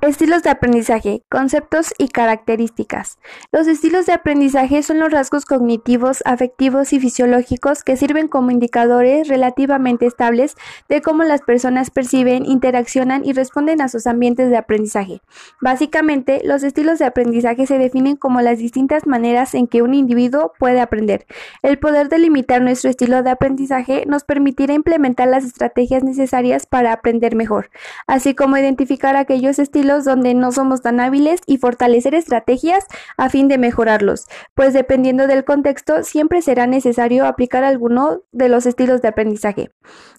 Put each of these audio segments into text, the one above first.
Estilos de aprendizaje, conceptos y características. Los estilos de aprendizaje son los rasgos cognitivos, afectivos y fisiológicos que sirven como indicadores relativamente estables de cómo las personas perciben, interaccionan y responden a sus ambientes de aprendizaje. Básicamente, los estilos de aprendizaje se definen como las distintas maneras en que un individuo puede aprender. El poder delimitar nuestro estilo de aprendizaje nos permitirá implementar las estrategias necesarias para aprender mejor, así como identificar aquellos estilos donde no somos tan hábiles y fortalecer estrategias a fin de mejorarlos, pues dependiendo del contexto siempre será necesario aplicar alguno de los estilos de aprendizaje.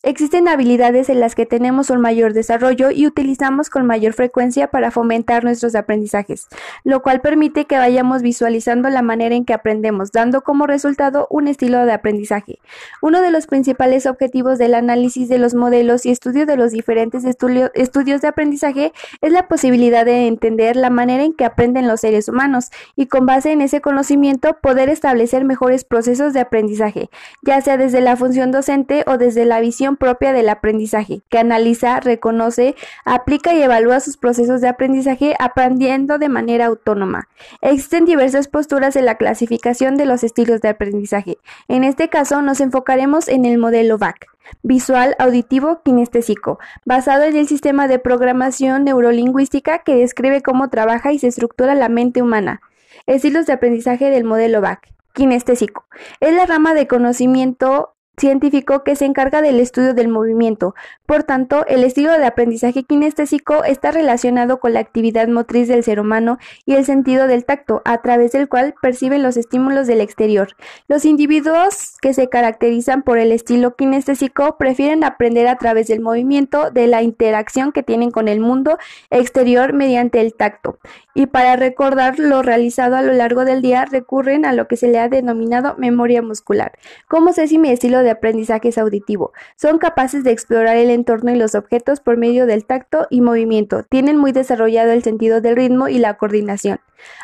Existen habilidades en las que tenemos un mayor desarrollo y utilizamos con mayor frecuencia para fomentar nuestros aprendizajes, lo cual permite que vayamos visualizando la manera en que aprendemos, dando como resultado un estilo de aprendizaje. Uno de los principales objetivos del análisis de los modelos y estudio de los diferentes estudios de aprendizaje es la posibilidad de entender la manera en que aprenden los seres humanos y con base en ese conocimiento poder establecer mejores procesos de aprendizaje, ya sea desde la función docente o desde la visión propia del aprendizaje, que analiza, reconoce, aplica y evalúa sus procesos de aprendizaje aprendiendo de manera autónoma. Existen diversas posturas en la clasificación de los estilos de aprendizaje. En este caso nos enfocaremos en el modelo VAC visual, auditivo, kinestésico, basado en el sistema de programación neurolingüística que describe cómo trabaja y se estructura la mente humana. Estilos de aprendizaje del modelo BAC. Kinestésico. Es la rama de conocimiento científico que se encarga del estudio del movimiento. Por tanto, el estilo de aprendizaje kinestésico está relacionado con la actividad motriz del ser humano y el sentido del tacto, a través del cual perciben los estímulos del exterior. Los individuos que se caracterizan por el estilo kinestésico prefieren aprender a través del movimiento, de la interacción que tienen con el mundo exterior mediante el tacto. Y para recordar lo realizado a lo largo del día recurren a lo que se le ha denominado memoria muscular. ¿Cómo sé si mi estilo de aprendizaje es auditivo. Son capaces de explorar el entorno y los objetos por medio del tacto y movimiento. Tienen muy desarrollado el sentido del ritmo y la coordinación.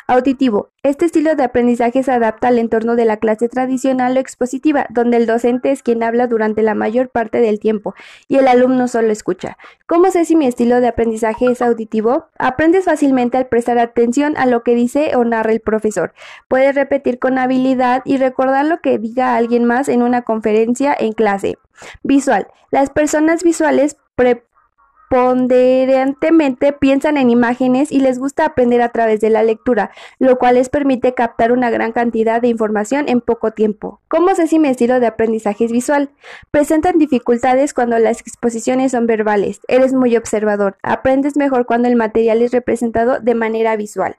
Auditivo. Este estilo de aprendizaje se adapta al entorno de la clase tradicional o expositiva, donde el docente es quien habla durante la mayor parte del tiempo y el alumno solo escucha. ¿Cómo sé si mi estilo de aprendizaje es auditivo? Aprendes fácilmente al prestar atención a lo que dice o narra el profesor. Puedes repetir con habilidad y recordar lo que diga alguien más en una conferencia en clase. Visual. Las personas visuales ponderantemente piensan en imágenes y les gusta aprender a través de la lectura, lo cual les permite captar una gran cantidad de información en poco tiempo. ¿Cómo sé si mi estilo de aprendizaje es visual? Presentan dificultades cuando las exposiciones son verbales. Eres muy observador. Aprendes mejor cuando el material es representado de manera visual.